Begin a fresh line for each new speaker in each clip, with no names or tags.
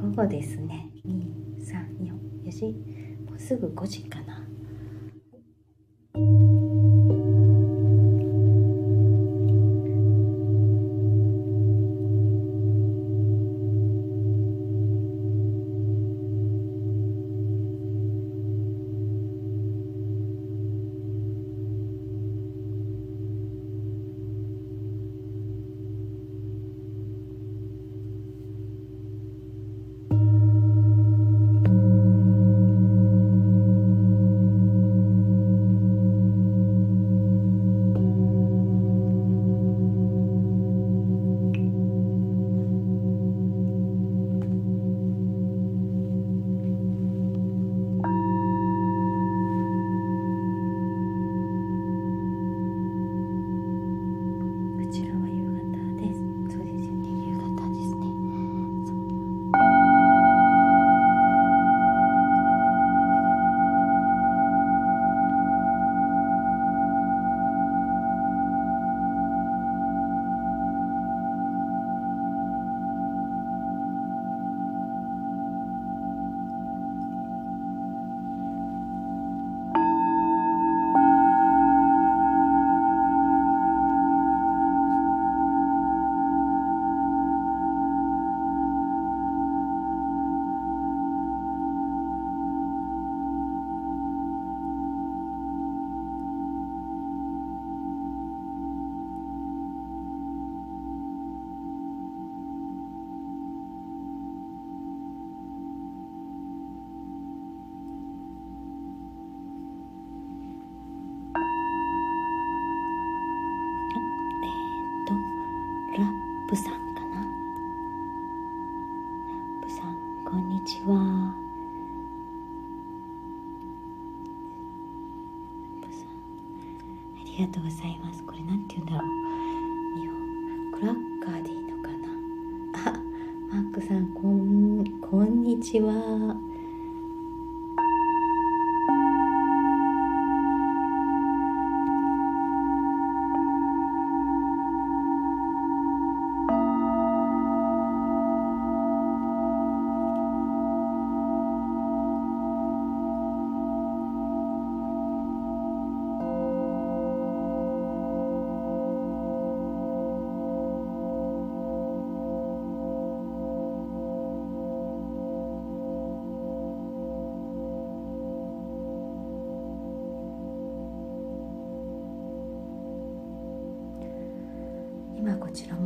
午後ですね。234時もうすぐ5時かな。りがとうございます。これなんて言うんだろう。日本クラッカーでいいのかな？あマックさんこんこんにちは。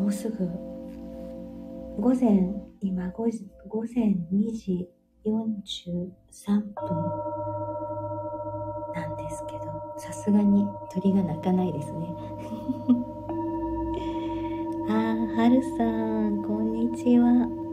もうすぐ。午前今午前2時43分。なんですけどさすがに鳥が鳴かないですね。あーはるさんこんにちは。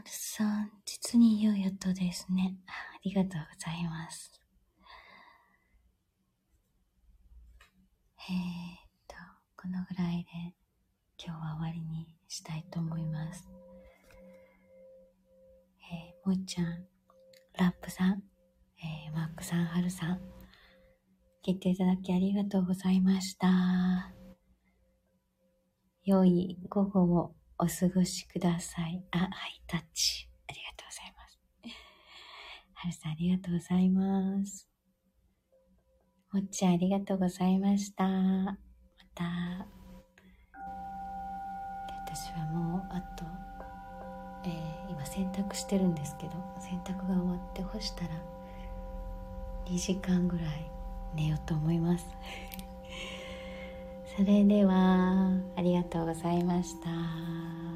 ハールさん、実に良い音ですね。ありがとうございます。えー、っと、このぐらいで今日は終わりにしたいと思います。えー、もっちゃん、ラップさん、えー、マックさん、はるさん、聞いていただきありがとうございました。良い午後をお過ごしください。あ、ハイタッチ。ありがとうございます。はるさんありがとうございます。もっちゃんありがとうございました。また。私はもう、あと、えー、今洗濯してるんですけど、洗濯が終わって干したら、2時間ぐらい寝ようと思います。それではありがとうございました。